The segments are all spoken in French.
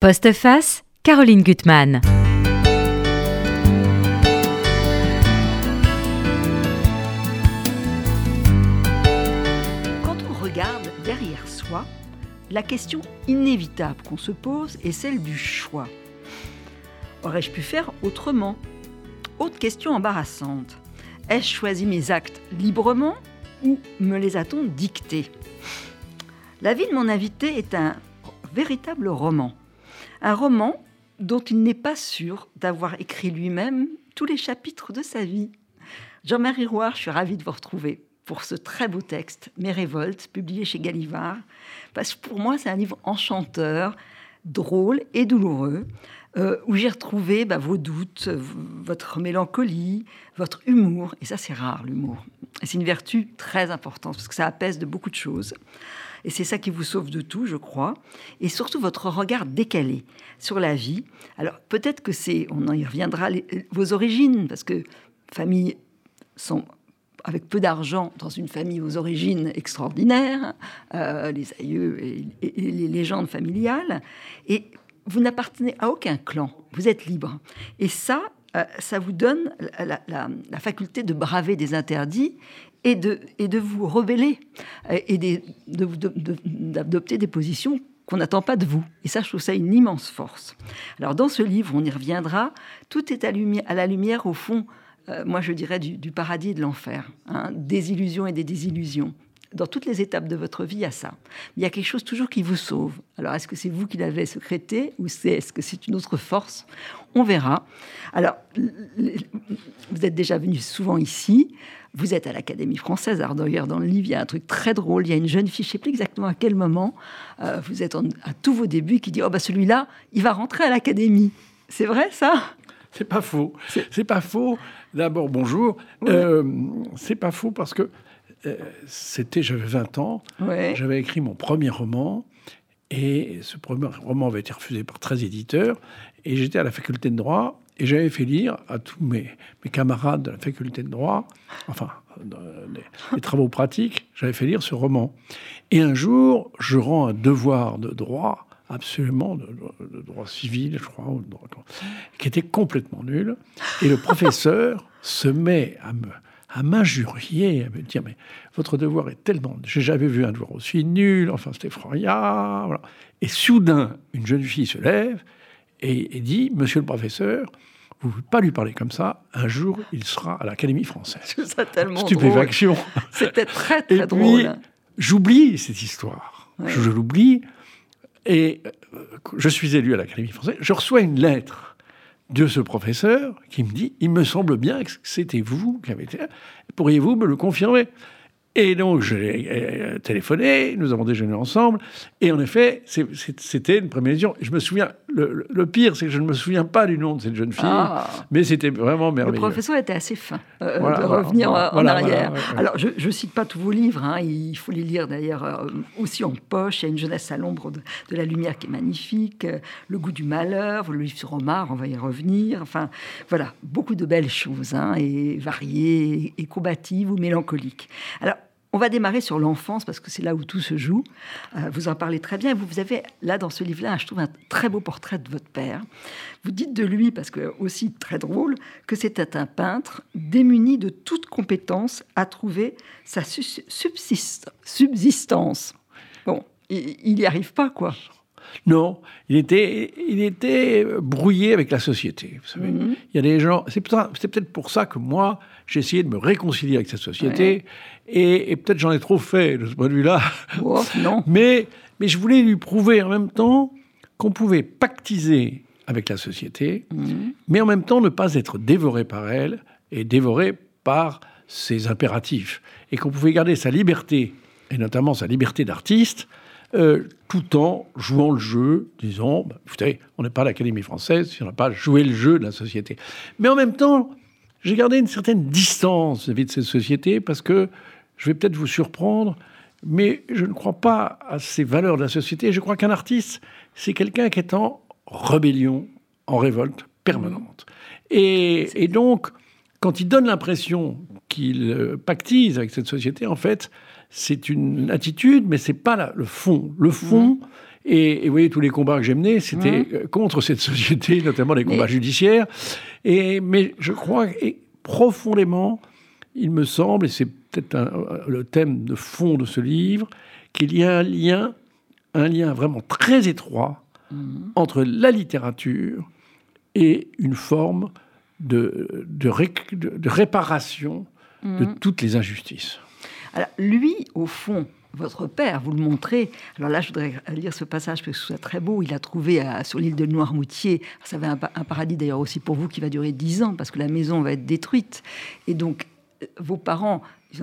Postface, Caroline Gutmann. Quand on regarde derrière soi, la question inévitable qu'on se pose est celle du choix. Aurais-je pu faire autrement? Autre question embarrassante. Ai-je choisi mes actes librement ou me les a-t-on dictés? La vie de mon invité est un véritable roman. Un roman dont il n'est pas sûr d'avoir écrit lui-même tous les chapitres de sa vie. Jean-Marie Rouard, je suis ravie de vous retrouver pour ce très beau texte, Mes révoltes, publié chez Gallimard, parce que pour moi, c'est un livre enchanteur, drôle et douloureux, euh, où j'ai retrouvé bah, vos doutes, votre mélancolie, votre humour, et ça c'est rare l'humour. C'est une vertu très importante, parce que ça apaise de beaucoup de choses. Et c'est ça qui vous sauve de tout, je crois. Et surtout votre regard décalé sur la vie. Alors peut-être que c'est, on en y reviendra, vos origines, parce que famille sont avec peu d'argent dans une famille aux origines extraordinaires, euh, les aïeux et, les légendes familiales, et vous n'appartenez à aucun clan, vous êtes libre. Et ça, euh, ça vous donne la, faculté de braver des interdits et de, et de vous rebeller et d'adopter des positions qu'on n'attend pas de vous. Et ça, je trouve ça une immense force. Alors dans ce livre, on y reviendra, tout est à, la lumière, au fond, euh, moi je dirais, du, paradis et de l'enfer, hein, des illusions et des désillusions. Dans toutes les étapes de votre vie, il y a ça. Il y a quelque chose toujours qui vous sauve. Alors, est-ce que c'est vous qui l'avez secrété ou c'est, est-ce que c'est une autre force? On verra. Alors, vous êtes déjà venu souvent ici. Vous êtes à l'Académie française. Alors, d'ailleurs, dans le livre, il y a un truc très drôle. Il y a une jeune fille, je ne sais plus exactement à quel moment, euh, vous êtes à tous vos débuts, qui dit Oh, bah celui-là, il va rentrer à l'Académie. C'est vrai, ça? C'est pas faux. C'est pas faux. D'abord, bonjour. Euh, c'est pas faux parce que c'était, j'avais 20 ans, j'avais écrit mon premier roman, et ce premier roman avait été refusé par 13 éditeurs, et j'étais à la faculté de droit, et j'avais fait lire à tous mes, mes, camarades de la faculté de droit, enfin, les, travaux pratiques, j'avais fait lire ce roman. Et un jour, je rends un devoir de droit absolument de, droit civil, je crois, qui était complètement nul. Et le professeur se met à me à m'injurier, à me dire mais votre devoir est tellement, j'ai jamais vu un devoir aussi nul, enfin c'est effroyable. Voilà. Et soudain, une jeune fille se lève et, dit Monsieur le professeur, vous ne pouvez pas lui parler comme ça. Un jour, il sera à l'Académie française. C'est tellement Stupéfaction. C'était très très et drôle. J'oublie cette histoire. Je, l'oublie. Et euh, je suis élu à l'Académie française. Je reçois une lettre de ce professeur qui me dit Il me semble bien que c'était vous qui avez été. Pourriez-vous me le confirmer? Et donc, j'ai euh, téléphoné, nous avons déjeuné ensemble, et en effet, c'était une préméditation. Je me souviens, le, pire, c'est que je ne me souviens pas du nom de cette jeune fille, ah. mais c'était vraiment merveilleux. Le professeur était assez fin euh, de revenir en arrière. Alors, je ne cite pas tous vos livres, hein, il faut les lire d'ailleurs euh, aussi en poche. Il y a Une jeunesse à l'ombre de, la lumière qui est magnifique, Le goût du malheur, le livre sur Omar, on va y revenir. Enfin, voilà, beaucoup de belles choses, hein, et variées, et combatives ou mélancoliques. Alors, on va démarrer sur l'enfance parce que c'est là où tout se joue. Euh, vous en parlez très bien. Vous, avez là dans ce livre-là, je trouve un très beau portrait de votre père. Vous dites de lui, parce que aussi très drôle, que c'était un peintre démuni de toute compétence à trouver sa subsistance. Bon, il n'y arrive pas, quoi. Non, il était, il était brouillé avec la société. Vous savez, mhm. il y a des gens. C'est peut-être pour ça que moi, j'ai essayé de me réconcilier avec cette société. Et, peut-être j'en ai trop fait de ce point de vue-là. Oh, non. mais, mais je voulais lui prouver en même temps qu'on pouvait pactiser avec la société, mhm. mais en même temps ne pas être dévoré par elle et dévoré par ses impératifs. Et qu'on pouvait garder sa liberté, et notamment sa liberté d'artiste, euh, tout en jouant le jeu, disons, bah, savez, on n'est pas l'Académie française si on n'a pas joué le jeu de la société. Mais en même temps, j'ai gardé une certaine distance vis-à-vis de cette société parce que je vais peut-être vous surprendre, mais je ne crois pas à ces valeurs de la société. Je crois qu'un artiste, c'est quelqu'un qui est en rébellion, en révolte permanente. Et, et donc, quand il donne l'impression qu'il euh, pactise avec cette société, en fait, c'est une attitude, mais c'est pas le fond. Le fond Et, vous voyez, tous les combats que j'ai menés, c'était mmh. contre cette société, notamment les combats judiciaires. Et, mais je crois, et profondément, il me semble, et c'est peut-être le thème de fond de ce livre, qu'il y a un lien, un lien vraiment très étroit mmh. entre la littérature et une forme de, de, réparation de mmh. toutes les injustices. Lui, au fond, votre père, vous le montrez. Alors là, je voudrais lire ce passage parce que c'est très beau. Il a trouvé sur l'île de Noirmoutier, ça va un, un paradis d'ailleurs aussi pour vous qui va durer dix ans parce que la maison va être détruite. Et donc, euh, vos parents,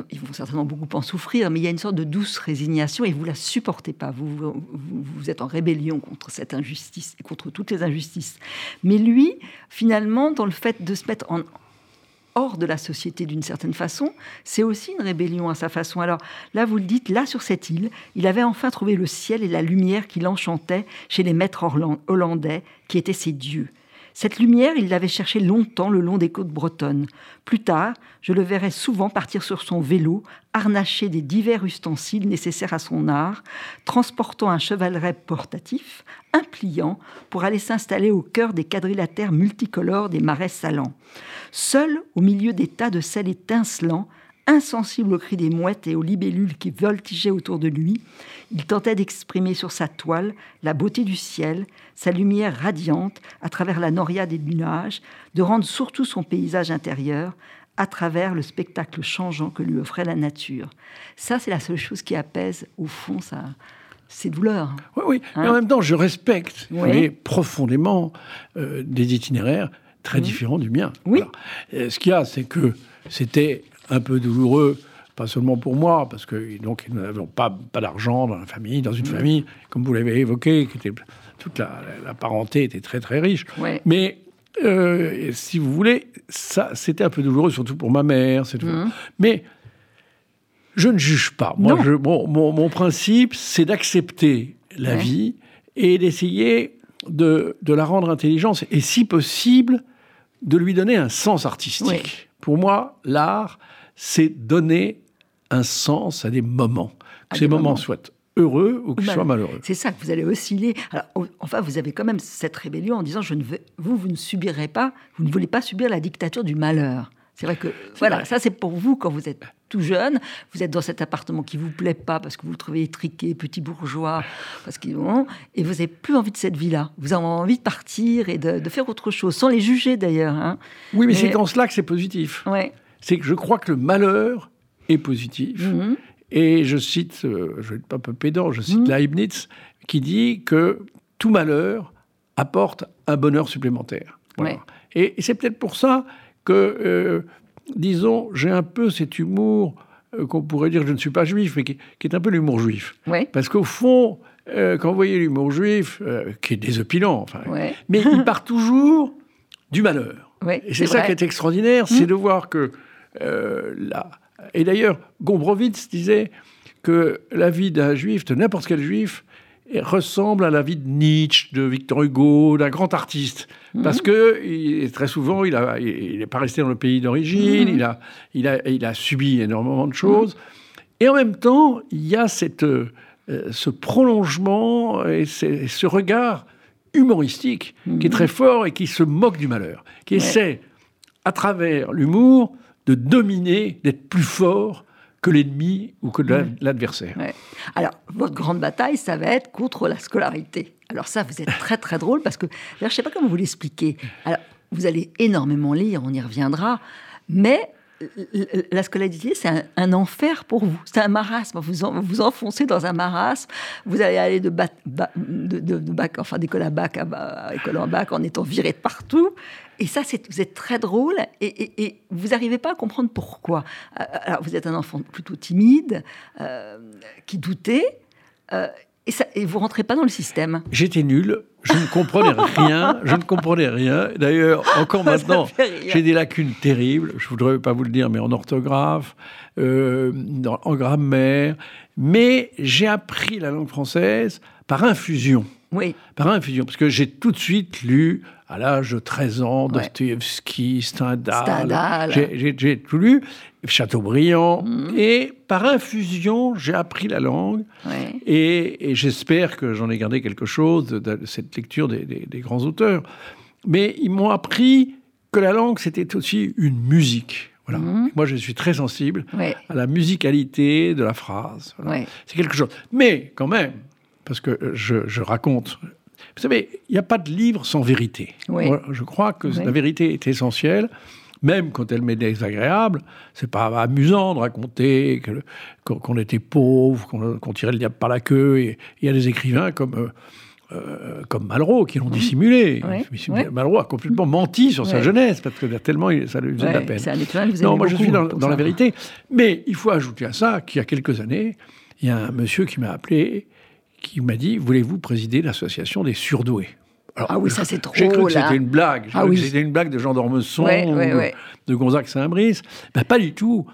ils vont certainement beaucoup en souffrir, mais il y a une sorte de douce résignation et vous la supportez pas. Vous, vous, êtes en rébellion contre cette injustice et contre toutes les injustices. Mais lui, finalement, dans le fait de se mettre en, hors de la société d'une certaine façon, c'est aussi une rébellion à sa façon. Alors là, vous le dites, là sur cette île, il avait enfin trouvé le ciel et la lumière qui l'enchantait chez les maîtres hollandais qui étaient ses dieux. Cette lumière, il l'avait cherchée longtemps le long des côtes bretonnes. Plus tard, je le verrai souvent partir sur son vélo, harnaché des divers ustensiles nécessaires à son art, transportant un chevaleret portatif, un pliant, pour aller s'installer au cœur des quadrilatères multicolores des marais salants. Seul, au milieu des tas de sel étincelants, insensible aux cris des mouettes et aux libellules qui voltigeaient autour de lui, il tentait d'exprimer sur sa toile la beauté du ciel, sa lumière radiante à travers la noria des nuages, de rendre surtout son paysage intérieur à travers le spectacle changeant que lui offrait la nature. Ça, c'est la seule chose qui apaise, au fond, ça, ses douleurs. Oui, oui. mais en hein même temps, je respecte profondément euh, des itinéraires très mmh. différents du mien. Oui. ce qu'il y a, c'est que c'était un peu douloureux, pas seulement pour moi, parce que donc nous n'avions pas, pas d'argent dans la famille, dans une famille, comme vous l'avez évoqué, qui était, toute la, parenté était très très riche. Mais euh, si vous voulez, ça c'était un peu douloureux, surtout pour ma mère. Mmh. Mais je ne juge pas. Moi, je, mon, mon, principe, c'est d'accepter la vie et d'essayer de, de, la rendre intelligente et, si possible, de lui donner un sens artistique. Pour moi, l'art, c'est donner un sens à des moments. Que ces moments, soient heureux ou qu'ils soient malheureux. C'est ça que vous allez osciller. Alors, enfin, vous avez quand même cette rébellion en disant je ne veux, vous, vous ne subirez pas, vous ne voulez pas subir la dictature du malheur. C'est vrai que, voilà, ça c'est pour vous quand vous êtes tout jeune, vous êtes dans cet appartement qui vous plaît pas parce que vous le trouvez étriqué, petit bourgeois, parce qu'ils et vous n'avez plus envie de cette vie-là. Vous avez envie de partir et de, faire autre chose, sans les juger d'ailleurs. Hein. Oui, mais, c'est dans cela que c'est positif. Ouais c'est que je crois que le malheur est positif. Mhm. Et je cite, euh, je ne vais pas peu pédant, je cite mhm. Leibniz, qui dit que tout malheur apporte un bonheur supplémentaire. Et, c'est peut-être pour ça que, euh, disons, j'ai un peu cet humour euh, qu'on pourrait dire, je ne suis pas juif, mais qui, est un peu l'humour juif. Parce qu'au fond, quand vous voyez l'humour juif, qui est désopilant, enfin, mais il part toujours du malheur. et c'est ça qui est extraordinaire, c'est hmm. de voir que là. Et d'ailleurs, Gombrowicz disait que la vie d'un juif, de n'importe quel juif, ressemble à la vie de Nietzsche, de Victor Hugo, d'un grand artiste. Mhm. Parce que très souvent, il n'est pas resté dans le pays d'origine, mhm. il, a, il, a, il a subi énormément de choses. Et en même temps, il y a cette, euh, ce prolongement et ce regard humoristique qui est très fort et qui se moque du malheur, qui essaie, à travers l'humour, de dominer, d'être plus fort que l'ennemi ou que l'adversaire. Alors, votre grande bataille, ça va être contre la scolarité. Alors ça, vous êtes très très drôle parce que, je ne sais pas comment vous l'expliquer. Alors, vous allez énormément lire, on y reviendra, mais la scolarité, c'est un, enfer pour vous. C'est un marasme. Vous vous enfoncez dans un marasme. Vous allez aller de, bac, de, bac enfin d'école à bac à, école en bac en étant viré de partout. Et ça, vous êtes très drôle et, vous n'arrivez pas à comprendre pourquoi. Euh, alors, vous êtes un enfant plutôt timide, euh, qui doutait. Euh, et, ça, et vous rentrez pas dans le système. J'étais nul, je ne comprenais rien, je ne comprenais rien. D'ailleurs, encore maintenant, j'ai des lacunes terribles. Je voudrais pas vous le dire, mais en orthographe, euh, en grammaire. Mais j'ai appris la langue française par infusion. Oui. Par infusion. Parce que j'ai tout de suite lu, à l'âge de 13 ans, Dostoevsky, Stendhal. J'ai tout lu, Chateaubriand. Mhm. Et par infusion, j'ai appris la langue. Et, j'espère que j'en ai gardé quelque chose de, cette lecture des, grands auteurs. Mais ils m'ont appris que la langue, c'était aussi une musique. Voilà. Mhm. Moi, je suis très sensible à la musicalité de la phrase. C'est quelque chose. Mais quand même, parce que je, raconte. Vous savez, il n'y a pas de livre sans vérité. je crois que la vérité est essentielle même quand elle m'est désagréable, c'est pas amusant de raconter qu'on était pauvre, qu'on tirait le diable par la queue. Il y a des écrivains comme euh, euh, comme Malraux qui l'ont dissimulé. Malraux a complètement menti sur sa jeunesse parce que tellement ça lui faisait de la peine. non, moi je suis dans, la vérité. Mais il faut ajouter à ça qu'il y a quelques années, il y a un monsieur qui m'a appelé, qui m'a dit Voulez-vous présider l'association des surdoués? Ah oui, ça c'est trop. J'ai cru que c'était une blague. Ah que c'était une blague de Jean d'Ormesson, de Gonzague Saint-Brice. Ben, pas du tout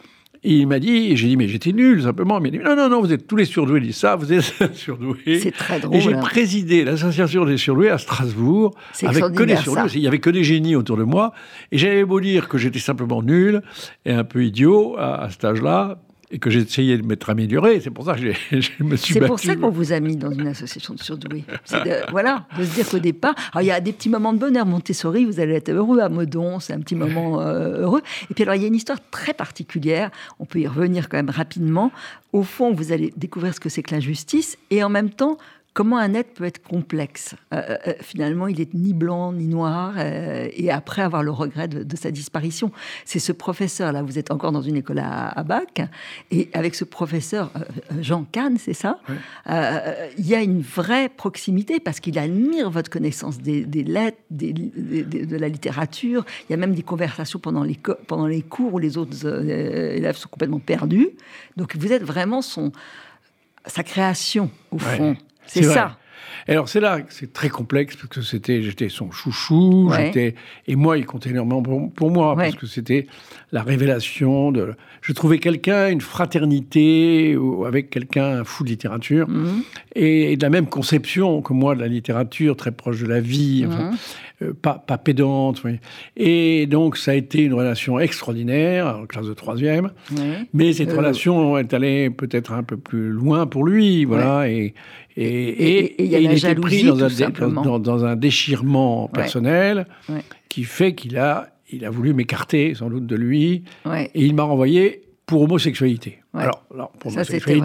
il m'a dit, j'ai dit, mais j'étais nul, simplement. Il m'a dit, non, non, non, vous êtes tous les surdoués, il dit ça, vous êtes surdoués. C'est très drôle. Et j'ai hein. présidé l'association des surdoués à Strasbourg, avec que des surdoués. Il y avait que des génies autour de moi. Et j'avais beau dire que j'étais simplement nul et un peu idiot à, à cet âge-là, et que j'ai essayé de m'être amélioré. C'est pour ça que je me suis C'est pour ça qu'on vous a mis dans une association de surdoués. voilà, de se dire qu'au départ, il y a des petits moments de bonheur. Montessori, vous allez être heureux. À Meudon, c'est un petit moment euh, heureux. Et puis alors, il y a une histoire très particulière. On peut y revenir quand même rapidement. Au fond, vous allez découvrir ce que c'est que la justice et en même temps comment un être peut être complexe? Euh, euh, euh, finalement, il est ni blanc ni noir, et après avoir le regret de, sa disparition. C'est ce professeur-là, vous êtes encore dans une école à, Bac, et avec ce professeur, Jean Kahn, c'est ça? Il y a une vraie proximité, parce qu'il admire votre connaissance des, lettres, de la littérature, il y a même des conversations pendant les, pendant les cours où les autres élèves sont complètement perdus. Donc vous êtes vraiment son sa création, au fond. C'est ça. Alors c'est là que c'est très complexe parce que c'était j'étais son chouchou, j'étais et moi il comptait énormément pour, moi parce que c'était la révélation de je trouvais quelqu'un une fraternité avec quelqu'un un fou de littérature mhm. et, de la même conception que moi de la littérature très proche de la vie. Mhm. Euh, pas, pas, pédante. Et donc, ça a été une relation extraordinaire, en classe de troisième. Mais cette euh, relation est allée peut-être un peu plus loin pour lui. Voilà. Et, et, il était pris dans un, dans, un, déchirement personnel qui fait qu'il a, il a voulu m'écarter, sans doute, de lui. Et il m'a renvoyé pour homosexualité. Alors, pour ça, c'était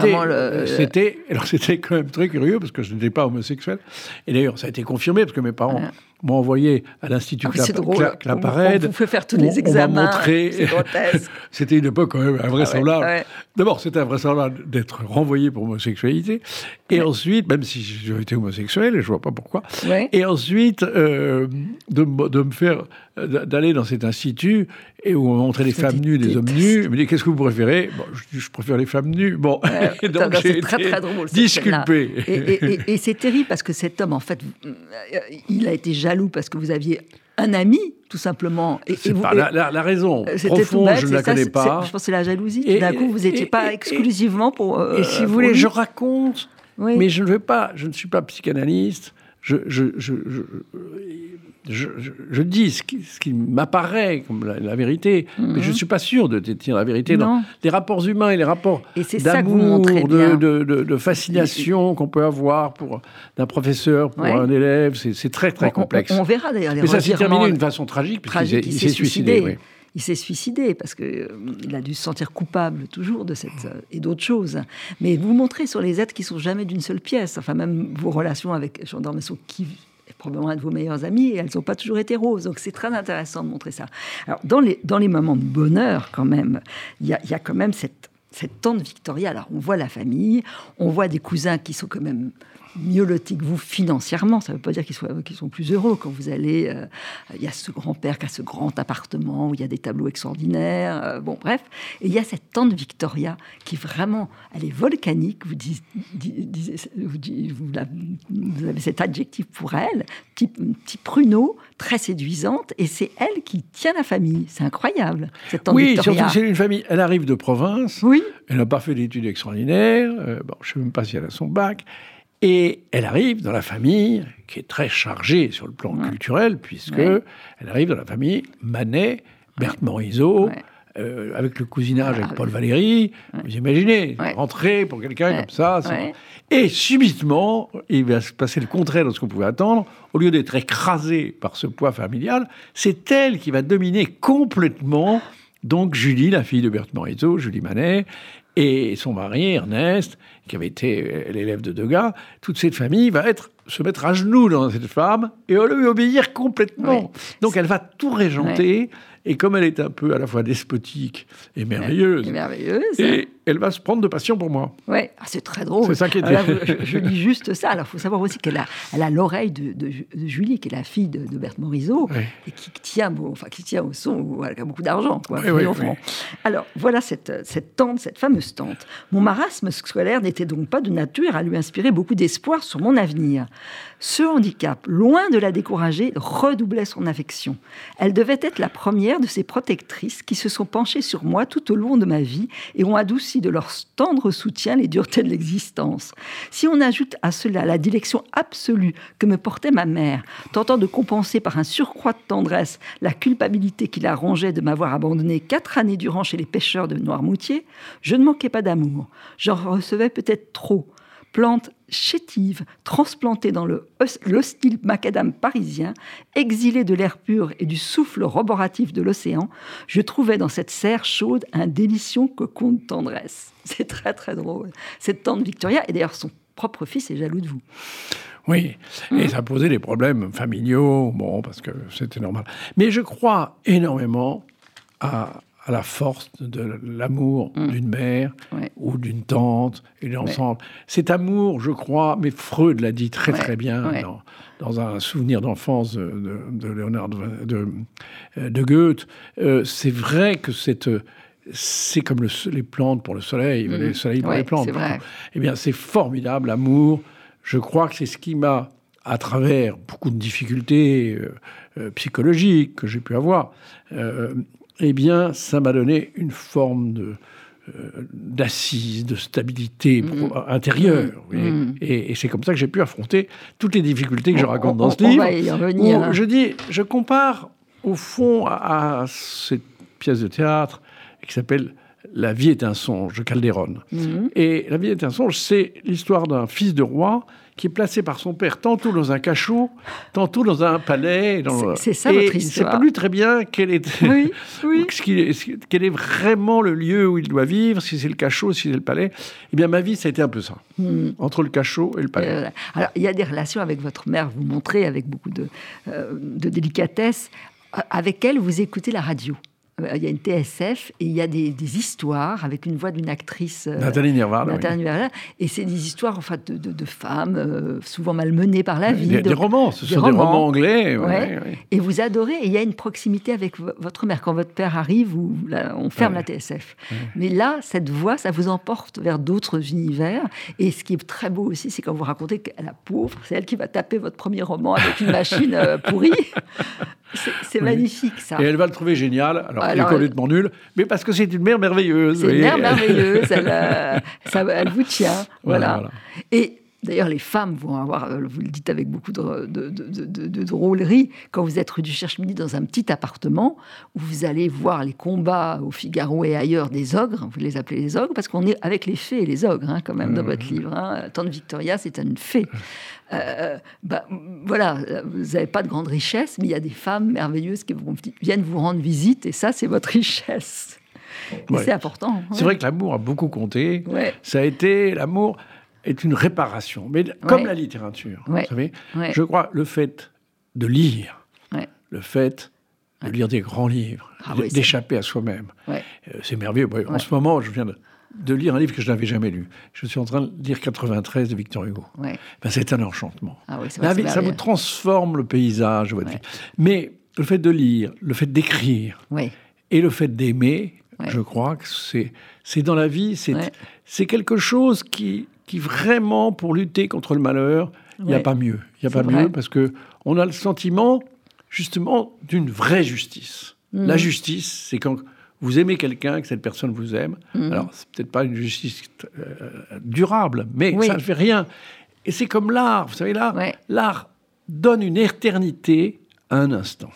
c'était, alors c'était quand même très curieux parce que je n'étais pas homosexuel. Et d'ailleurs, ça a été confirmé parce que mes parents m'ont envoyé à l'Institut ah, Claparède. On, vous fait faire tous les examens. c'était une époque quand même invraisemblable. Ah D'abord, c'était invraisemblable d'être renvoyé pour homosexualité. Et ensuite, même si j'étais homosexuel, et je vois pas pourquoi. Et ensuite, euh, de, de, me faire, d'aller dans cet institut et où on montrait les femmes nues, les hommes nus. Il me dit, qu'est-ce que vous préférez? Bon, je, je, préfère les femmes nues. Bon, donc c'est très très drôle. Disculpé. Et, et c'est terrible parce que cet homme, en fait, il a été jaloux parce que vous aviez un ami, tout simplement. Et, vous, la, la, raison profonde, je ne la connais pas. Je pense que c'est la jalousie. Tout d'un coup, vous n'étiez pas exclusivement pour. et si vous voulez, je raconte, mais je ne veux pas. Je ne suis pas psychanalyste. Je, je, je, je, dis ce qui, m'apparaît comme la, vérité, mais je ne mhm. suis pas sûr de détenir la vérité. Dans les rapports humains et les rapports d'amour, de, de, de, fascination qu'on peut avoir pour d'un professeur pour un élève, c'est très très complexe. On, verra d'ailleurs Mais ça s'est terminé d'une façon tragique, puisqu'il s'est suicidé. il s'est suicidé parce qu'il euh, a dû se sentir coupable toujours de cette euh, et d'autres choses. Mais vous montrez sur les êtres qui sont jamais d'une seule pièce. Enfin, même vos relations avec Jean d'Ormesson, qui probablement un de vos meilleurs amis, et elles n'ont pas toujours été roses. Donc c'est très intéressant de montrer ça. Alors dans les, dans les moments de bonheur, quand même, il y a, y a, quand même cette, cette tante Victoria. Alors on voit la famille, on voit des cousins qui sont quand même mieux lotis que vous financièrement. Ça ne veut pas dire qu'ils sont plus heureux quand vous allez. Euh, il y a ce grand-père qui a ce grand appartement où il y a des tableaux extraordinaires. Euh, bon, bref. Et il y a cette tante Victoria qui vraiment, elle est volcanique. Vous, vous, avez cet adjectif pour elle, petit, petit pruneau, très séduisante. Et c'est elle qui tient la famille. C'est incroyable, cette tante oui, Victoria. Oui, surtout c'est une famille. Elle arrive de province. Oui. Elle n'a pas fait d'études extraordinaires. Euh, bon, je ne sais même pas si elle a son bac. Et elle arrive dans la famille qui est très chargée sur le plan culturel, puisque elle arrive dans la famille Manet, Berthe Morisot, euh, avec le cousinage avec Paul Valéry. Vous imaginez, rentrer pour quelqu'un comme ça. Et subitement, il va se passer le contraire de ce qu'on pouvait attendre. Au lieu d'être écrasée par ce poids familial, c'est elle qui va dominer complètement donc Julie, la fille de Berthe Morisot, Julie Manet, et son mari, Ernest, qui avait été l'élève de Degas, toute cette famille va être, se mettre à genoux dans cette femme et lui obéir complètement. Donc elle va tout régenter. Et comme elle est un peu à la fois despotique et merveilleuse, et, elle va se prendre de passion pour moi. Oui, ah, c'est très drôle. C'est ça qui était. je, dis juste ça. Alors, il faut savoir aussi qu'elle a, elle a l'oreille de, de, Julie, qui est la fille de, Berthe Morisot, et qui tient, enfin, qui tient au son, elle a beaucoup d'argent, quoi. Alors, voilà cette, cette tante, cette fameuse tante. Mon marasme scolaire n'était donc pas de nature à lui inspirer beaucoup d'espoir sur mon avenir. Ce handicap, loin de la décourager, redoublait son affection. Elle devait être la première de ces protectrices qui se sont penchées sur moi tout au long de ma vie et ont adouci de leur tendre soutien les duretés de l'existence. Si on ajoute à cela la dilection absolue que me portait ma mère, tentant de compenser par un surcroît de tendresse la culpabilité qui la rongeait de m'avoir abandonné quatre années durant chez les pêcheurs de Noirmoutier, je ne manquais pas d'amour. J'en recevais peut-être trop plante chétive, transplantée dans l'hostile macadam parisien, exilée de l'air pur et du souffle roboratif de l'océan, je trouvais dans cette serre chaude un délicieux cocon de tendresse. C'est très très drôle. Cette tante Victoria, et d'ailleurs son propre fils est jaloux de vous. Oui, et mmh. ça posait des problèmes familiaux, bon, parce que c'était normal. Mais je crois énormément à, à la force de l'amour mm. d'une mère ou d'une tante et l'ensemble. Cet amour, je crois, mais Freud l'a dit très très bien dans, un souvenir d'enfance de, de, Léonard de, de Goethe. Euh, c'est vrai que c'est c'est comme les plantes pour le soleil, mm. le soleil pour les plantes. Eh bien, c'est formidable, l'amour. Je crois que c'est ce qui m'a, à travers beaucoup de difficultés euh, euh, psychologiques que j'ai pu avoir, eh bien, ça m'a donné une forme de euh, d'assise, de stabilité mm. intérieure. Mm. Mm. Et, c'est comme ça que j'ai pu affronter toutes les difficultés que je raconte dans ce livre. Hein. Je dis, je compare au fond à, cette pièce de théâtre qui s'appelle La vie est un songe de Calderon. Et La vie est un songe, c'est l'histoire d'un fils de roi qui est placé par son père tantôt dans un cachot, tantôt dans un palais. C'est ça votre histoire. Il ne sait plus très bien quel est, oui, oui. quel est vraiment le lieu où il doit vivre, si c'est le cachot, si c'est le palais. Eh bien, ma vie, ça a été un peu ça, hmm. entre le cachot et le palais. Euh, alors, il y a des relations avec votre mère, vous montrez avec beaucoup de, euh, de délicatesse. Avec elle, vous écoutez la radio. Euh, il y a une TSF et il y a des, histoires avec une voix d'une actrice. Euh, Nathalie Nirval. Nathalie Et c'est des histoires en fait, de, femmes euh, souvent malmenées par la vie. Des, des romans, ce sont des romans anglais. Et vous adorez, et il y a une proximité avec votre mère. Quand votre père arrive, on ferme la TSF. Mais là, cette voix, ça vous emporte vers d'autres univers. Et ce qui est très beau aussi, c'est quand vous racontez que la pauvre, c'est elle qui va taper votre premier roman avec une machine pourrie. C'est magnifique, ça. Et elle va le trouver génial. Alors, elle est complètement nulle, mais parce que c'est une mère merveilleuse. C'est une mère merveilleuse. elle, euh, elle, vous tient. Voilà. Et D'ailleurs, les femmes vont avoir, euh, vous le dites avec beaucoup de, de, de, drôlerie, quand vous êtes rue du Cherche-Midi dans un petit appartement où vous allez voir les combats au Figaro et ailleurs des ogres, vous les appelez les ogres, parce qu'on est avec les fées et les ogres, hein, quand même, dans votre livre. Hein. Tante Victoria, c'est une fée. Euh, bah, voilà, vous n'avez pas de grande richesse, mais il y a des femmes merveilleuses qui viennent vous rendre visite, et ça, c'est votre richesse. C'est important. C'est vrai que l'amour a beaucoup compté. Ça a été l'amour est une réparation, mais comme la littérature. Vous savez, je crois le fait de lire, le fait de lire des grands livres, ah d'échapper à soi-même, euh, c'est merveilleux. En ce moment, je viens de, de lire un livre que je n'avais jamais lu. Je suis en train de lire 93 de Victor Hugo. Ben, c'est un enchantement. Ah ça vous transforme le paysage. Votre vie. Mais le fait de lire, le fait d'écrire et le fait d'aimer, je crois que c'est, dans la vie, c'est, c'est quelque chose qui, qui vraiment, pour lutter contre le malheur, il n'y a pas mieux. Il n'y a pas mieux parce que on a le sentiment, justement, d'une vraie justice. La mmh. justice, c'est quand vous aimez quelqu'un, que cette personne vous aime. Alors, Alors, c'est peut-être pas une justice euh, durable, mais ça ne fait rien. Et c'est comme l'art, vous savez, l'art, l'art donne une éternité à un instant.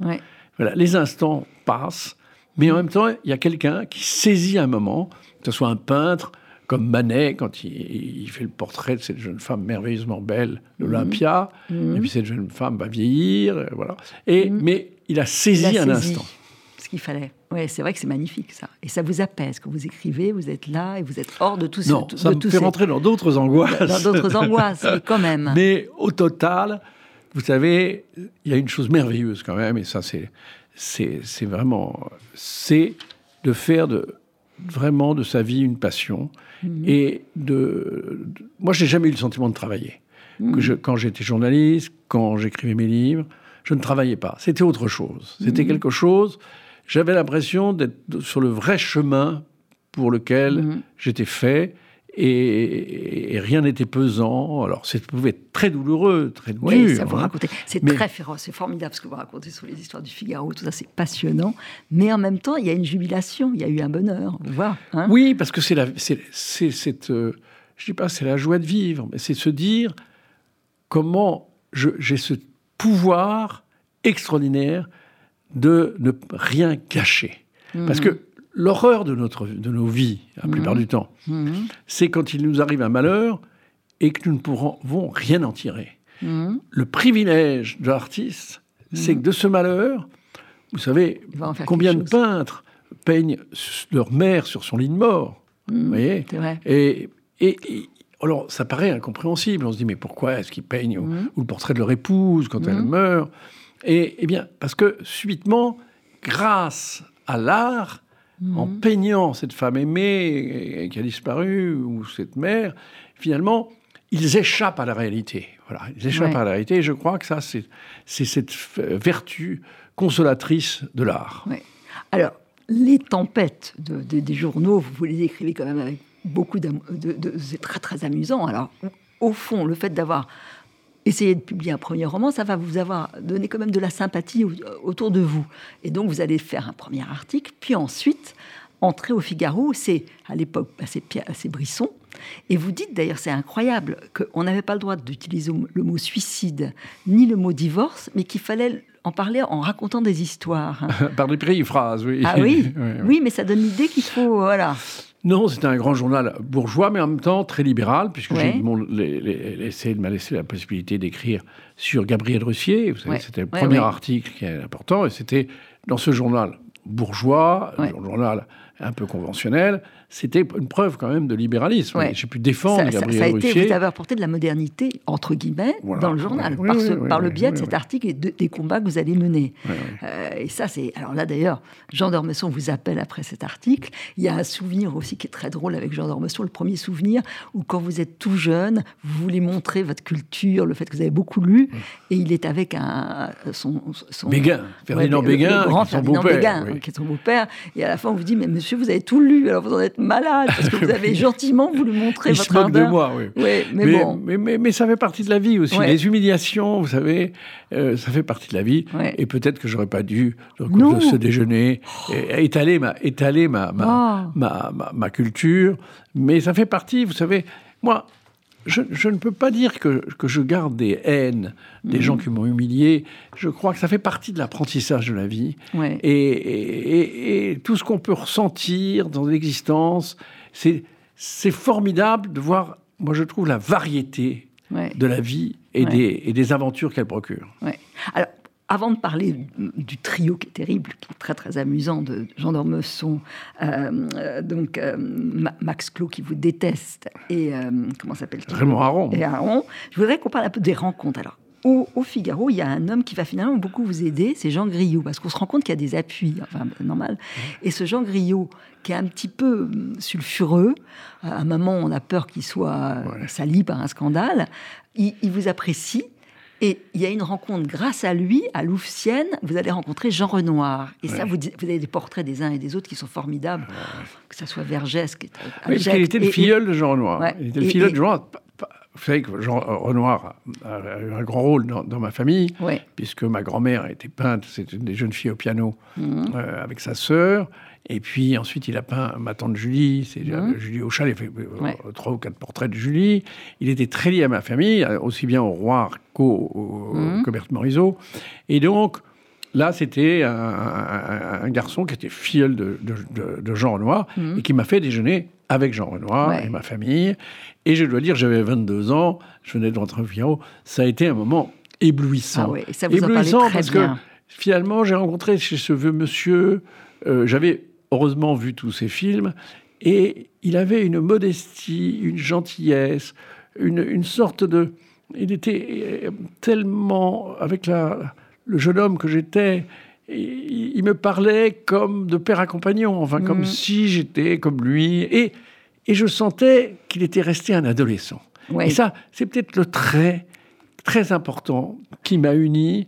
Voilà, les instants passent, mais en même temps, il y a quelqu'un qui saisit un moment, que ce soit un peintre, comme Manet, quand il, fait le portrait de cette jeune femme merveilleusement belle, l'Olympia, mhm. et puis cette jeune femme va vieillir, voilà. Et, mhm. Mais il a saisi un instant. Ce qu'il fallait. Oui, c'est vrai que c'est magnifique ça. Et ça vous apaise quand vous écrivez, vous êtes là et vous êtes hors de tout ça. Non, ça me fait rentrer dans d'autres angoisses. Dans d'autres angoisses, mais quand même. Mais au total, vous savez, il y a une chose merveilleuse quand même, et ça c'est, c'est, vraiment, c'est de faire de, vraiment de sa vie une passion. Mhm. Et de, moi, je n'ai jamais eu le sentiment de travailler. Mhm. Que je, quand j'étais journaliste, quand j'écrivais mes livres, je ne travaillais pas. C'était autre chose. C'était mhm. quelque chose. J'avais l'impression d'être sur le vrai chemin pour lequel j'étais fait et, rien n'était pesant. Alors, ça pouvait être très douloureux, très dur. Oui, ça vous hein. C'est très féroce, c'est formidable ce que vous racontez sur les histoires du Figaro, tout ça, c'est passionnant. Mais en même temps, il y a une jubilation, il y a eu un bonheur. Hein. oui, parce que c'est la, c'est, cette, euh, je dis pas, c'est la joie de vivre, mais c'est se dire comment j'ai ce pouvoir extraordinaire de ne rien cacher. Parce mmh. que l'horreur de, notre, de nos vies, la plupart mhm. du temps, mhm. c'est quand il nous arrive un malheur et que nous ne pourrons rien en tirer. Mhm. Le privilège de l'artiste, c'est que de ce malheur, vous savez, combien de peintres peignent leur mère sur son lit de mort vous voyez et, et, alors, ça paraît incompréhensible. On se dit, mais pourquoi est-ce qu'ils peignent ou, le portrait de leur épouse quand elle meurt et, Eh bien, parce que subitement, grâce à l'art, en mhm. peignant cette femme aimée qui a disparu, ou cette mère, finalement, ils échappent à la réalité. Voilà, ils échappent à la réalité, et je crois que ça, c'est cette vertu consolatrice de l'art. Alors, les tempêtes des journaux, vous les écrivez quand même avec beaucoup d'amour. C'est très, très amusant. Alors, au fond, le fait d'avoir essayez de publier un premier roman, ça va vous avoir donné quand même de la sympathie autour de vous. Et donc, vous allez faire un premier article, puis ensuite, entrer au Figaro, c'est à l'époque, bah, c'est Brisson. Et vous dites d'ailleurs, c'est incroyable, qu'on n'avait pas le droit d'utiliser le mot suicide ni le mot divorce, mais qu'il fallait en parler en racontant des histoires. Par des périphrases, oui. Ah oui, oui, oui, mais ça donne l'idée qu'il faut, voilà. Non, c'était un grand journal bourgeois, mais en même temps très libéral, puisque j'ai laissé, m'a laissé la possibilité d'écrire sur Gabriel Russier. Vous savez, c'était le premier article qui est important, et c'était dans ce journal bourgeois, un journal un peu conventionnel, c'était une preuve quand même de libéralisme. J'ai pu défendre ça, Gabriel ça, a été, Vous avez apporté de la modernité, entre guillemets, dans le journal, par, le biais de cet article et des combats que vous allez mener. Euh, et ça, c'est... Alors là, d'ailleurs, Jean d'Ormesson vous appelle après cet article. Il y a un souvenir aussi qui est très drôle avec Jean d'Ormesson, le premier souvenir où quand vous êtes tout jeune, vous voulez montrer votre culture, le fait que vous avez beaucoup lu, et il est avec un, son... son Béguin, Ferdinand Béguin, grand Ferdinand Béguin, qui est son beau-père. Et à la fin, on vous dit, mais monsieur, vous avez tout lu, alors vous en êtes malade, parce que vous avez gentiment voulu montrer Il votre se moque de moi, oui. mais, bon. mais, mais, ça fait partie de la vie aussi. Les humiliations, vous savez, euh, ça fait partie de la vie. Et peut-être que j'aurais pas dû, dans de ce déjeuner, étaler, ma, étaler ma, ma, ma, ma, culture. Mais ça fait partie, vous savez, moi, je, je, ne peux pas dire que, que je garde des haines des gens mhm. qui m'ont humilié. Je crois que ça fait partie de l'apprentissage de la vie. Et, et, et, tout ce qu'on peut ressentir dans l'existence, c'est formidable de voir, moi je trouve, la variété de la vie et, des, aventures qu'elle procure. Alors, avant de parler du trio qui est terrible, qui est très très amusant, de Jean d'Ormesson, euh, euh, donc euh, Max Clos qui vous déteste, et comment s'appelle-t-il? Raymond Aron. Et Aron. Je voudrais qu'on parle un peu des rencontres. Alors, au, Figaro, il y a un homme qui va finalement beaucoup vous aider, c'est Jean Griot, parce qu'on se rend compte qu'il y a des appuis, enfin normal. Et ce Jean Griot, qui est un petit peu sulfureux, à un moment on a peur qu'il soit sali par un scandale, il, il vous apprécie et il y a une rencontre grâce à lui, à Louvciennes, vous allez rencontrer Jean Renoir. Et ça, vous, vous, avez des portraits des uns et des autres qui sont formidables, que ce soit Vergès. Qui est, oui, parce qu'il était le filleul de Jean Renoir. Il était le filleul de Jean Renoir. vous savez que Jean Renoir a eu un grand rôle dans, ma famille, puisque ma grand-mère était peinte, c'était des jeunes filles au piano mhm. euh, avec sa sœur. Et puis ensuite, il a peint ma tante Julie, c'est mhm. Julie Auchal, il a fait euh, trois ou quatre portraits de Julie. Il était très lié à ma famille, aussi bien au roi qu'au mmh. Berthe Morisot. Et donc, Là, c'était un, garçon qui était filleul de, Jean Renoir et qui m'a fait déjeuner avec Jean Renoir et ma famille. Et je dois dire, j'avais 22 ans, je venais de rentrer au Figaro. Ça a été un moment éblouissant. Ah oui, ça vous éblouissant très parce que finalement, j'ai rencontré chez ce vieux monsieur, euh, j'avais heureusement vu tous ses films, et il avait une modestie, une gentillesse, une, une sorte de... Il était euh, tellement, avec la, le jeune homme que j'étais, il, me parlait comme de père accompagnant, enfin comme mm. si j'étais comme lui. Et et je sentais qu'il était resté un adolescent. Et ça, c'est peut-être le trait très important qui m'a uni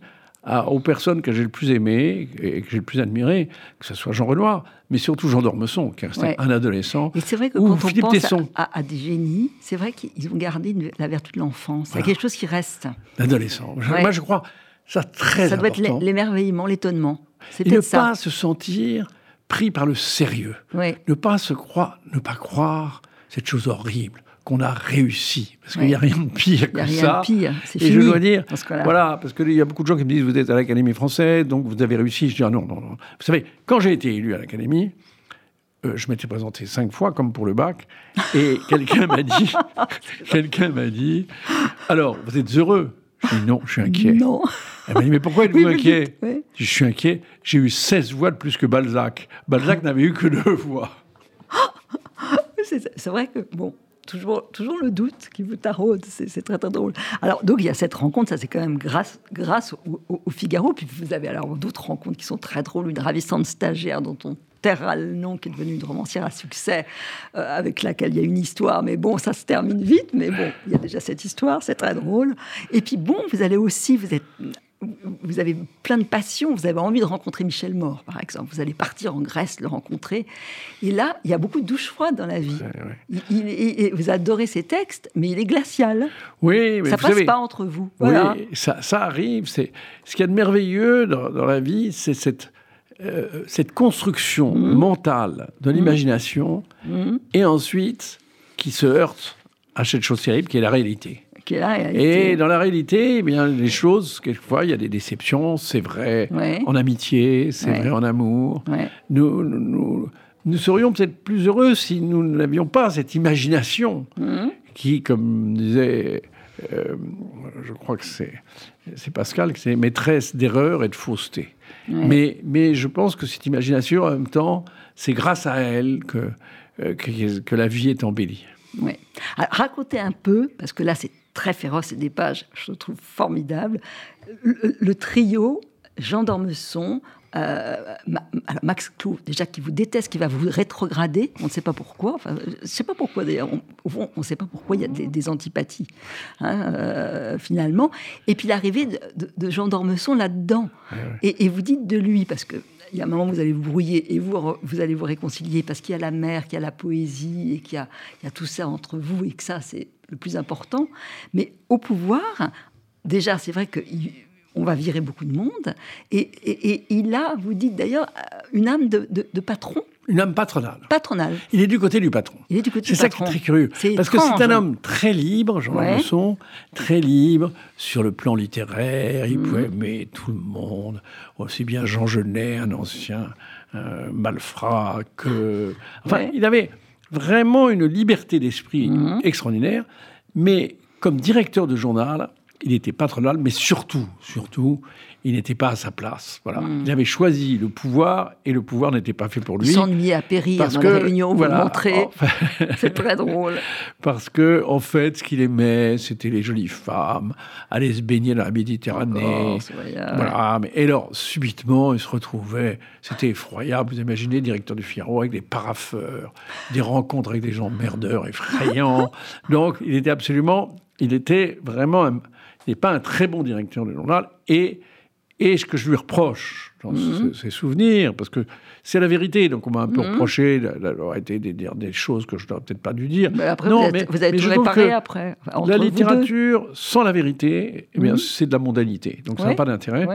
aux personnes que j'ai le plus aimées et que j'ai le plus admirées, que ce soit Jean Renoir, mais surtout Jean d'Ormesson, qui est resté un adolescent. Et c'est vrai que quand on pense à, des génies, c'est vrai qu'ils ont gardé la vertu de l'enfance. Il y a quelque chose qui reste. L'adolescent. Moi, je crois ça très ça important. Ça doit être l'émerveillement, l'étonnement. Et ne pas se sentir pris par le sérieux. Ne pas se croire, ne pas croire cette chose horrible qu'on a réussi. Parce qu'il n'y a rien de pire que ça. Il n'y a rien de pire, Et je dois dire, voilà, parce qu'il y a beaucoup de gens qui me disent, vous êtes à l'Académie française, donc vous avez réussi. Je dis, ah non, non, non. Vous savez, quand j'ai été élu à l'Académie, euh, je m'étais présenté cinq fois, comme pour le bac, et quelqu'un m'a dit, quelqu'un m'a dit, alors, vous êtes heureux? Je dis, non, je suis inquiet. Non. Elle m'a dit, mais pourquoi êtes-vous inquiet? Je suis inquiet, j'ai eu 16 voix de plus que Balzac. Balzac n'avait eu que deux voix. c'est vrai que, bon, toujours, toujours le doute qui vous taraude, c'est très très drôle. Alors, donc il y a cette rencontre, ça c'est quand même grâce, grâce au, Figaro, puis vous avez alors d'autres rencontres qui sont très drôles, une ravissante stagiaire dont on taira le nom, qui est devenue une romancière à succès, euh, avec laquelle il y a une histoire, mais bon, ça se termine vite, mais bon, il y a déjà cette histoire, c'est très drôle. Et puis bon, vous allez aussi, vous êtes vous avez plein de passion, vous avez envie de rencontrer Michel Mort, par exemple. Vous allez partir en Grèce le rencontrer. Et là, il y a beaucoup de douches froides dans la vie. Il, vous adorez ses textes, mais il est glacial. Oui, mais ça passe pas entre vous. Voilà. Oui, ça, arrive. C'est ce qu'il y a de merveilleux dans, la vie, c'est cette euh, cette construction mmh. mentale de mmh. l'imagination, mmh. et ensuite qui se heurte à cette chose terrible qui est la réalité. Et dans la réalité, eh bien, les choses, quelquefois, il y a des déceptions, c'est vrai en amitié, c'est vrai en amour. Nous, nous, nous, serions peut-être plus heureux si nous n'avions pas cette imagination mmh. qui, comme disait, euh, je crois que c'est, c'est Pascal, que c'est maîtresse d'erreur et de fausseté. Mais, mais je pense que cette imagination, en même temps, c'est grâce à elle que, euh, que, que, la vie est embellie. Oui. racontez un peu, parce que là, c'est très féroce et des pages, je trouve formidable. Le, trio, Jean d'Ormesson, euh, Max Clou, déjà qui vous déteste, qui va vous rétrograder, on ne sait pas pourquoi. Enfin, je ne sais pas pourquoi d'ailleurs. Au fond, on ne sait pas pourquoi il y a des, antipathies hein, euh, finalement. Et puis l'arrivée de, Jean d'Ormesson là-dedans. Et, et, vous dites de lui parce que il y a un moment où vous allez vous brouiller et vous, vous allez vous réconcilier parce qu'il y a la mer, qu'il y a la poésie et qu'il y y a tout ça entre vous et que ça, c'est le plus important. Mais au pouvoir, déjà, c'est vrai qu'on va virer beaucoup de monde. Et, et, il a, vous dites d'ailleurs, une âme de, de patron une âme patronale. Patronale. Il est du côté du patron. Il est du côté C'est ça qui est très curieux. Parce que c'est un homme très libre, Jean ouais. très libre sur le plan littéraire. Il pouvait mhm. aimer tout le monde, aussi bien Jean Genet, un ancien euh, malfrat, que. Enfin, il avait vraiment une liberté d'esprit mhm. extraordinaire. Mais comme directeur de journal, il était patronal, mais surtout, surtout, il n'était pas à sa place. Voilà. Hmm. Il avait choisi le pouvoir et le pouvoir n'était pas fait pour lui. Il s'ennuyait à périr parce dans que, la réunion, vous voilà, montrez. C'est très drôle. Parce que, en fait, ce qu'il aimait, c'était les jolies femmes, aller se baigner dans la Méditerranée. voilà. Mais, et alors, subitement, il se retrouvait, c'était effroyable. Vous imaginez, directeur du Figaro avec des paraffeurs, des rencontres avec des gens merdeurs, effrayants. Donc, il était absolument, il était vraiment, il n'est pas un très bon directeur de journal et Et ce que je lui reproche dans mhm. ces souvenirs, parce que c'est la vérité, donc on m'a un peu mhm. reproché d'avoir été de dire des choses que je n'aurais peut-être pas dû dire. Mais après, non, vous, mais, vous avez tout réparé après. la littérature sans la vérité, eh bien, mhm. c'est de la mondanité, donc ça n'a pas d'intérêt.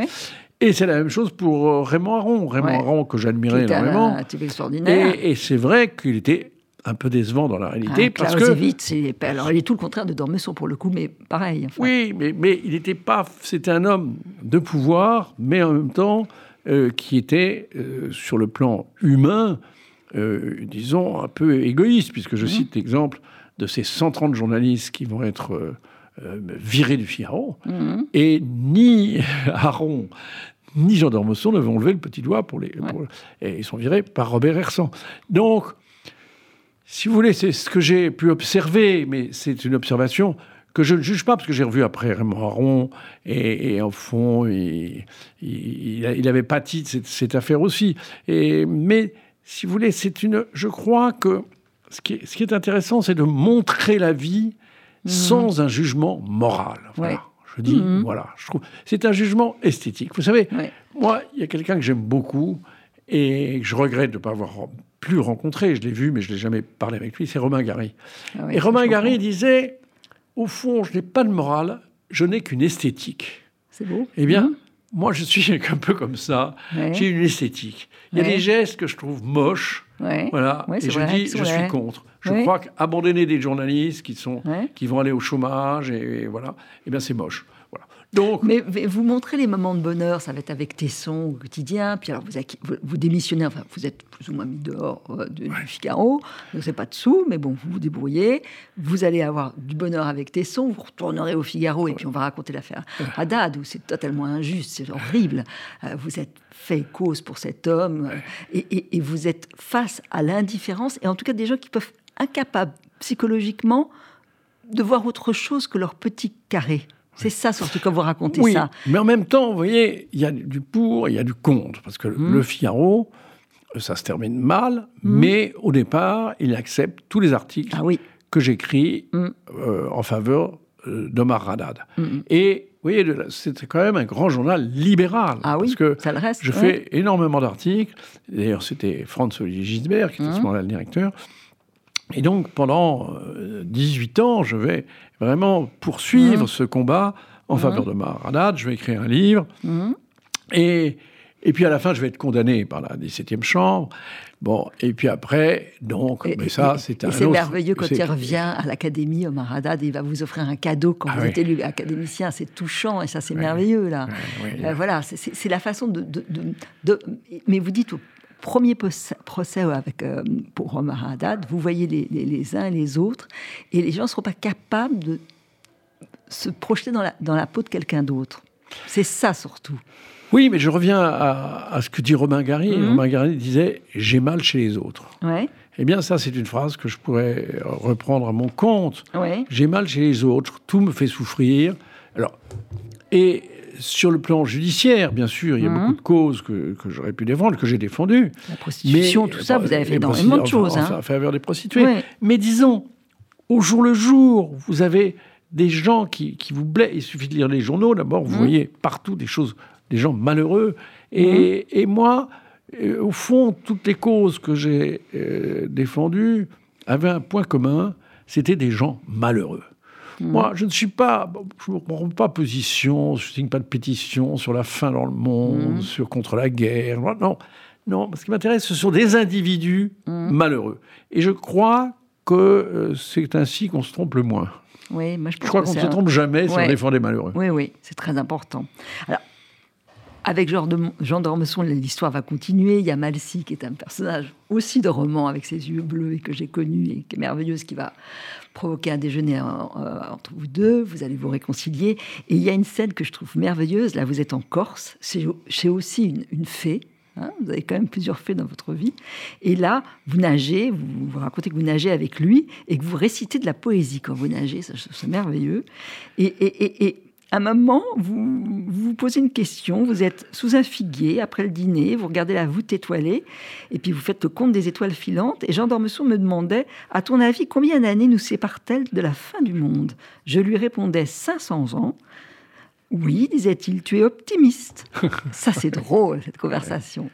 Et c'est la même chose pour euh, Raymond Aron. Raymond Aron, que j'admirais énormément. Un type extraordinaire. Et, et c'est vrai qu'il était un peu décevant dans la réalité. Ah, parce que c'est alors il est tout le contraire de Dormesson pour le coup, mais pareil. Oui, mais, mais il n'était pas. C'était un homme de pouvoir, mais en même temps euh, qui était euh, sur le plan humain, euh, disons un peu égoïste, puisque je mmh. cite l'exemple de ces 130 journalistes qui vont être virés du Figaro, mmh. et ni Aron ni Jean d'Ormesson ne vont lever le petit doigt pour les. et ils sont virés par Robert Hersan. Donc, si vous voulez, c'est ce que j'ai pu observer, mais c'est une observation que je ne juge pas, parce que j'ai revu après Raymond Aron, et, et, au fond, il, il, avait pâti de cette, cette, affaire aussi. Et, mais, si vous voulez, c'est une. Je crois que ce qui est, ce qui est intéressant, c'est de montrer la vie mmh. sans un jugement moral. Voilà. Je dis, mmh. voilà, je trouve. C'est un jugement esthétique. Vous savez, moi, il y a quelqu'un que j'aime beaucoup et je regrette de ne pas avoir plus rencontré, je l'ai vu, mais je ne l'ai jamais parlé avec lui, c'est Romain Gary. Ah et Romain Gary disait, au fond, je n'ai pas de morale, je n'ai qu'une esthétique. C'est beau. Eh bien, mmh. moi, je suis un peu comme ça. J'ai une esthétique. Il y a des gestes que je trouve moches. Voilà. et je dis, je suis contre. Je crois qu'abandonner des journalistes qui, sont, qui vont aller au chômage, et, voilà, eh bien, c'est moche. Mais, vous montrez les moments de bonheur, ça va être avec Tesson au quotidien, puis alors vous, vous, démissionnez, enfin vous êtes plus ou moins mis dehors euh, du Figaro, vous n'avez pas de sous, mais bon, vous vous débrouillez, vous allez avoir du bonheur avec Tesson, vous retournerez au Figaro et puis on va raconter l'affaire Haddad, où c'est totalement injuste, c'est horrible. Euh, vous êtes fait cause pour cet homme euh, et, et vous êtes face à l'indifférence, et en tout cas des gens qui peuvent, incapables psychologiquement, de voir autre chose que leur petit carré. C'est ça surtout quand vous racontez oui, ça. Mais en même temps, vous voyez, il y a du pour, il y a du contre. Parce que mmh. le Figaro, ça se termine mal, mmh. mais au départ, il accepte tous les articles ah que j'écris mmh. euh, en faveur euh, d'Omar Haddad. Et vous voyez, c'était quand même un grand journal libéral. Ah oui, parce que ça le reste. Je fais énormément d'articles. D'ailleurs, c'était Franz-Olivier Gisbert qui était à ce moment-là le directeur. Et donc, pendant 18 euh, ans, je vais vraiment poursuivre mmh. ce combat en mmh. faveur de Maharadad. Je vais écrire un livre. Mmh. Et, et puis, à la fin, je vais être condamné par la 17e chambre. Bon, et puis après, donc, mais ça, c'est un. C'est merveilleux quand il revient à l'Académie, Omar Haddad, il va vous offrir un cadeau quand ah vous êtes élu académicien. C'est touchant et ça, c'est merveilleux, là. Euh, voilà, c'est la façon de, de, de, Mais vous dites premier procès avec, euh, pour Omar Haddad, vous voyez les, uns et les autres, et les gens ne seront pas capables de se projeter dans la, dans la peau de quelqu'un d'autre. C'est ça surtout. Oui, mais je reviens à, ce que dit Romain Gary. Mhm. Romain Gary disait J'ai mal chez les autres. Ouais. Eh bien, ça, c'est une phrase que je pourrais reprendre à mon compte. Ouais. J'ai mal chez les autres, tout me fait souffrir. Alors, et sur le plan judiciaire, bien sûr, il y a beaucoup mhm. de causes que, j'aurais pu défendre, que j'ai défendues. La prostitution, tout ça, vous avez fait énormément de choses. Hein. En faveur des prostituées. Mais disons, au jour le jour, vous avez des gens qui, vous blessent. Il suffit de lire les journaux, d'abord, vous mhm. voyez partout des choses, des gens malheureux. Et, mhm. moi, euh, au fond, toutes les causes que j'ai euh, défendues avaient un point commun, c'était des gens malheureux. Mm. Moi, je ne suis pas, je ne prends pas position, je ne signe pas de pétition sur la faim dans le monde, mm. sur contre la guerre. Non, non. Ce qui m'intéresse, ce sont des individus mm. malheureux. Et je crois que euh, c'est ainsi qu'on se trompe le moins. Oui, moi je, je crois qu'on ne se trompe jamais si on défend les malheureux. Oui, oui, c'est très important. Alors, avec Jean d'Ormesson, l'histoire va continuer. Il y a Malcy, qui est un personnage aussi de roman, avec ses yeux bleus et que j'ai connu et qui est merveilleuse, qui va provoquer un déjeuner entre vous deux. Vous allez vous réconcilier. Et il y a une scène que je trouve merveilleuse. Là, vous êtes en Corse. C'est aussi une, fée. Hein. vous avez quand même plusieurs fées dans votre vie. Et là, vous nagez, vous, vous, racontez que vous nagez avec lui et que vous récitez de la poésie quand vous nagez. C'est merveilleux. et, et, et un moment, vous, vous posez une question, vous êtes sous un figuier après le dîner, vous regardez la voûte étoilée, et puis vous faites le compte des étoiles filantes, et Jean d'Ormesson me demandait, à ton avis, combien d'années nous séparent-elles de la fin du monde? Je lui répondais 500 ans. Oui, disait-il, tu es optimiste. Ça, c'est drôle, cette conversation.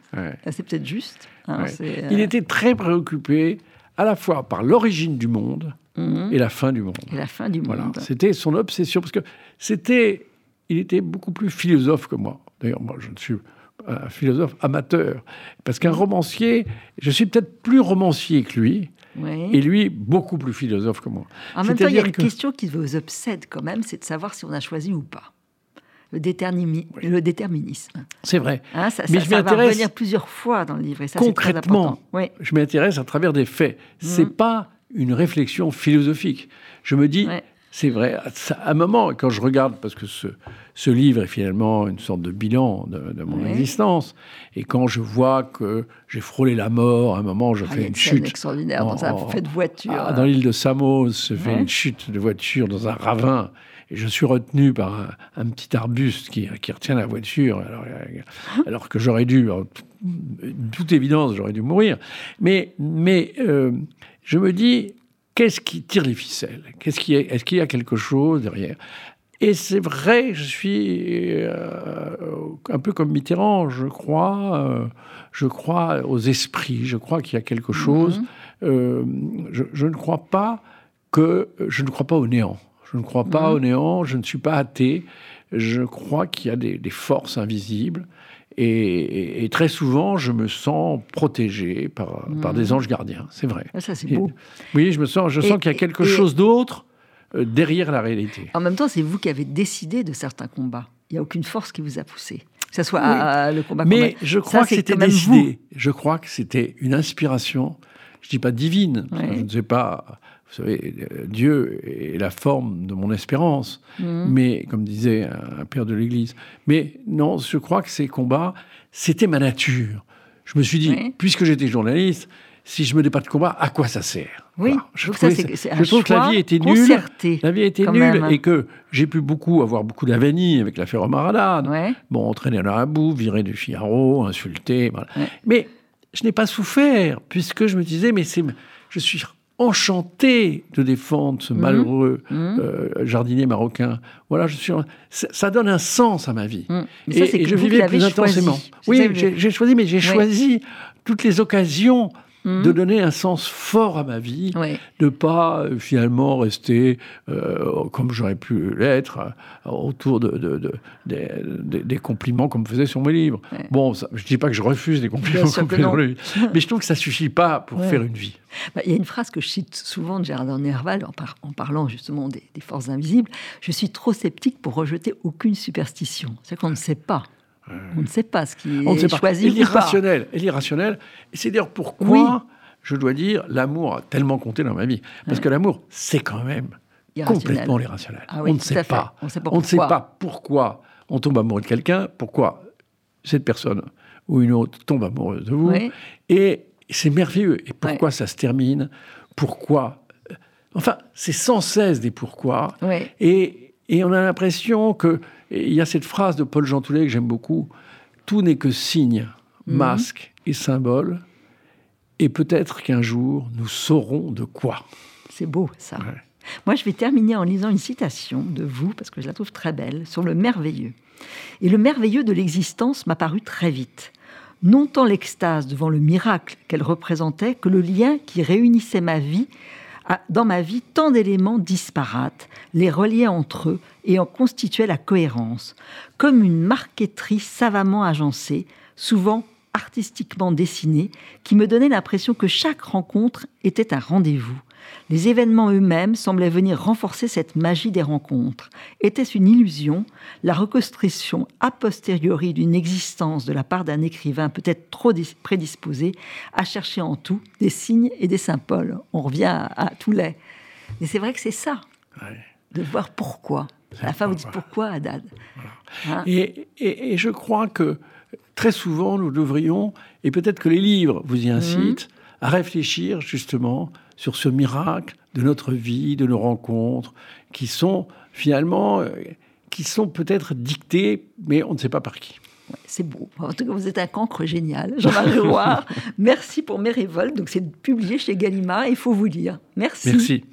C'est peut-être juste. Hein, euh, Il était très préoccupé à la fois par l'origine du monde mhm. et la fin du monde. Et la fin du monde. C'était son obsession, parce que c'était, il était beaucoup plus philosophe que moi. D'ailleurs, moi, je ne suis un philosophe amateur. Parce qu'un romancier, je suis peut-être plus romancier que lui, et lui, beaucoup plus philosophe que moi. En même temps, il y a une question qui vous obsède quand même, c'est de savoir si on a choisi ou pas. Le, le déterminisme. C'est vrai. Hein, ça, Mais je va revenir plusieurs fois dans le livre. Et ça, concrètement, oui. je m'intéresse à travers des faits. Ce C'est mhm. pas une réflexion philosophique. Je me dis, c'est vrai. À un moment, quand je regarde, parce que ce, ce livre est finalement une sorte de bilan de, mon existence, et quand je vois que j'ai frôlé la mort, à un moment, je ah, fais une, chute. extraordinaire dans un fait de voiture. Ah, dans l'île de Samos, je fais une chute de voiture dans un ravin. Et je suis retenu par un, petit arbuste qui, qui, retient la voiture, alors, alors que j'aurais dû, en toute évidence, j'aurais dû mourir. Mais, mais euh, je me dis, qu'est-ce qui tire les ficelles? Qu'est-ce qui est, Est-ce qu'il y a quelque chose derrière? Et c'est vrai, je suis euh, un peu comme Mitterrand, je crois, euh, je crois aux esprits, je crois qu'il y a quelque chose. Mhm. Euh, je, ne crois pas que je ne crois pas au néant. Je ne crois pas mhm. au néant. Je ne suis pas athée. Je crois qu'il y a des, forces invisibles. Et, très souvent, je me sens protégé par, par des mhm. anges gardiens. C'est vrai. Ah, ça, c'est beau. oui, je me sens, je sens qu'il y a quelque chose d'autre euh, derrière la réalité. En même temps, c'est vous qui avez décidé de certains combats. Il n'y a aucune force qui vous a poussé. Que ce soit à, le combat. Mais je crois que c'était décidé. Je crois que c'était une inspiration. Je dis pas divine. Je ne sais pas. Vous savez, Dieu est la forme de mon espérance, mhm. mais comme disait un père de l'Église. Mais non, je crois que ces combats, c'était ma nature. Je me suis dit, puisque j'étais journaliste, si je me pas de combat, à quoi ça sert? Oui, je, trouve, que la vie était nulle. La vie était nulle et que j'ai pu beaucoup avoir beaucoup d'avanie avec l'affaire Omaradad. Bon, entraîner dans la boue, virer du Figaro, insulter. Mais je n'ai pas souffert puisque je me disais, mais c'est, je suis enchanté de défendre ce mhm. malheureux mhm. Euh, jardinier marocain. Voilà, je suis, ça, donne un sens à ma vie. Mhm. Et, je vivais plus intensément. Oui, j'ai choisi, mais j'ai choisi toutes les occasions Mhm. de donner un sens fort à ma vie, de ne pas euh, finalement rester euh, comme j'aurais pu l'être euh, autour de, des compliments qu'on me faisait sur mes livres. Bon, je ne dis pas que je refuse des compliments qu'on me mais je trouve que ça suffit pas pour faire une vie. Bah, il y a une phrase que je cite souvent de Gérard Nerval en, en parlant justement des, des forces invisibles. Je suis trop sceptique pour rejeter aucune superstition. C'est qu'on ne sait pas. On ne sait pas ce qui est choisi et l'irrationnel, Et l'irrationnel. Et c'est d'ailleurs pourquoi, je dois dire, l'amour a tellement compté dans ma vie. Parce que l'amour, c'est quand même complètement l'irrationnel. Ah on ne sait pas. On, ne sait pas pourquoi on tombe amoureux de quelqu'un, pourquoi cette personne ou une autre tombe amoureuse de vous. Et c'est merveilleux. Et pourquoi ça se termine? Pourquoi? Enfin, c'est sans cesse des pourquoi. Et, et on a l'impression que il y a cette phrase de Paul Jean Toulet que j'aime beaucoup Tout n'est que signe, mhm. masque et symbole, et peut-être qu'un jour nous saurons de quoi. C'est beau ça. Moi, je vais terminer en lisant une citation de vous, parce que je la trouve très belle, sur le merveilleux. Et le merveilleux de l'existence m'a paru très vite. Non tant l'extase devant le miracle qu'elle représentait que le lien qui réunissait ma vie dans ma vie tant d'éléments disparates, les reliaient entre eux et en constituaient la cohérence, comme une marqueterie savamment agencée, souvent artistiquement dessinée, qui me donnait l'impression que chaque rencontre était un rendez-vous. Les événements eux-mêmes semblaient venir renforcer cette magie des rencontres. Était-ce une illusion? La reconstruction a posteriori d'une existence de la part d'un écrivain peut-être trop prédisposé à chercher en tout des signes et des symboles. On revient à, tous les. Mais c'est vrai que c'est ça, de voir pourquoi. À la fin, vous dites pourquoi, Haddad? Hein? Et, et, je crois que très souvent, nous devrions, et peut-être que les livres vous y incitent, mhm. à réfléchir justement sur ce miracle de notre vie, de nos rencontres, qui sont finalement, euh, qui sont peut-être dictées, mais on ne sait pas par qui. c'est beau. En tout cas, vous êtes un cancre génial, Jean-Marie Roy. Merci pour mes révoltes. Donc, c'est publié chez Gallimard. Il faut vous lire. Merci. Merci.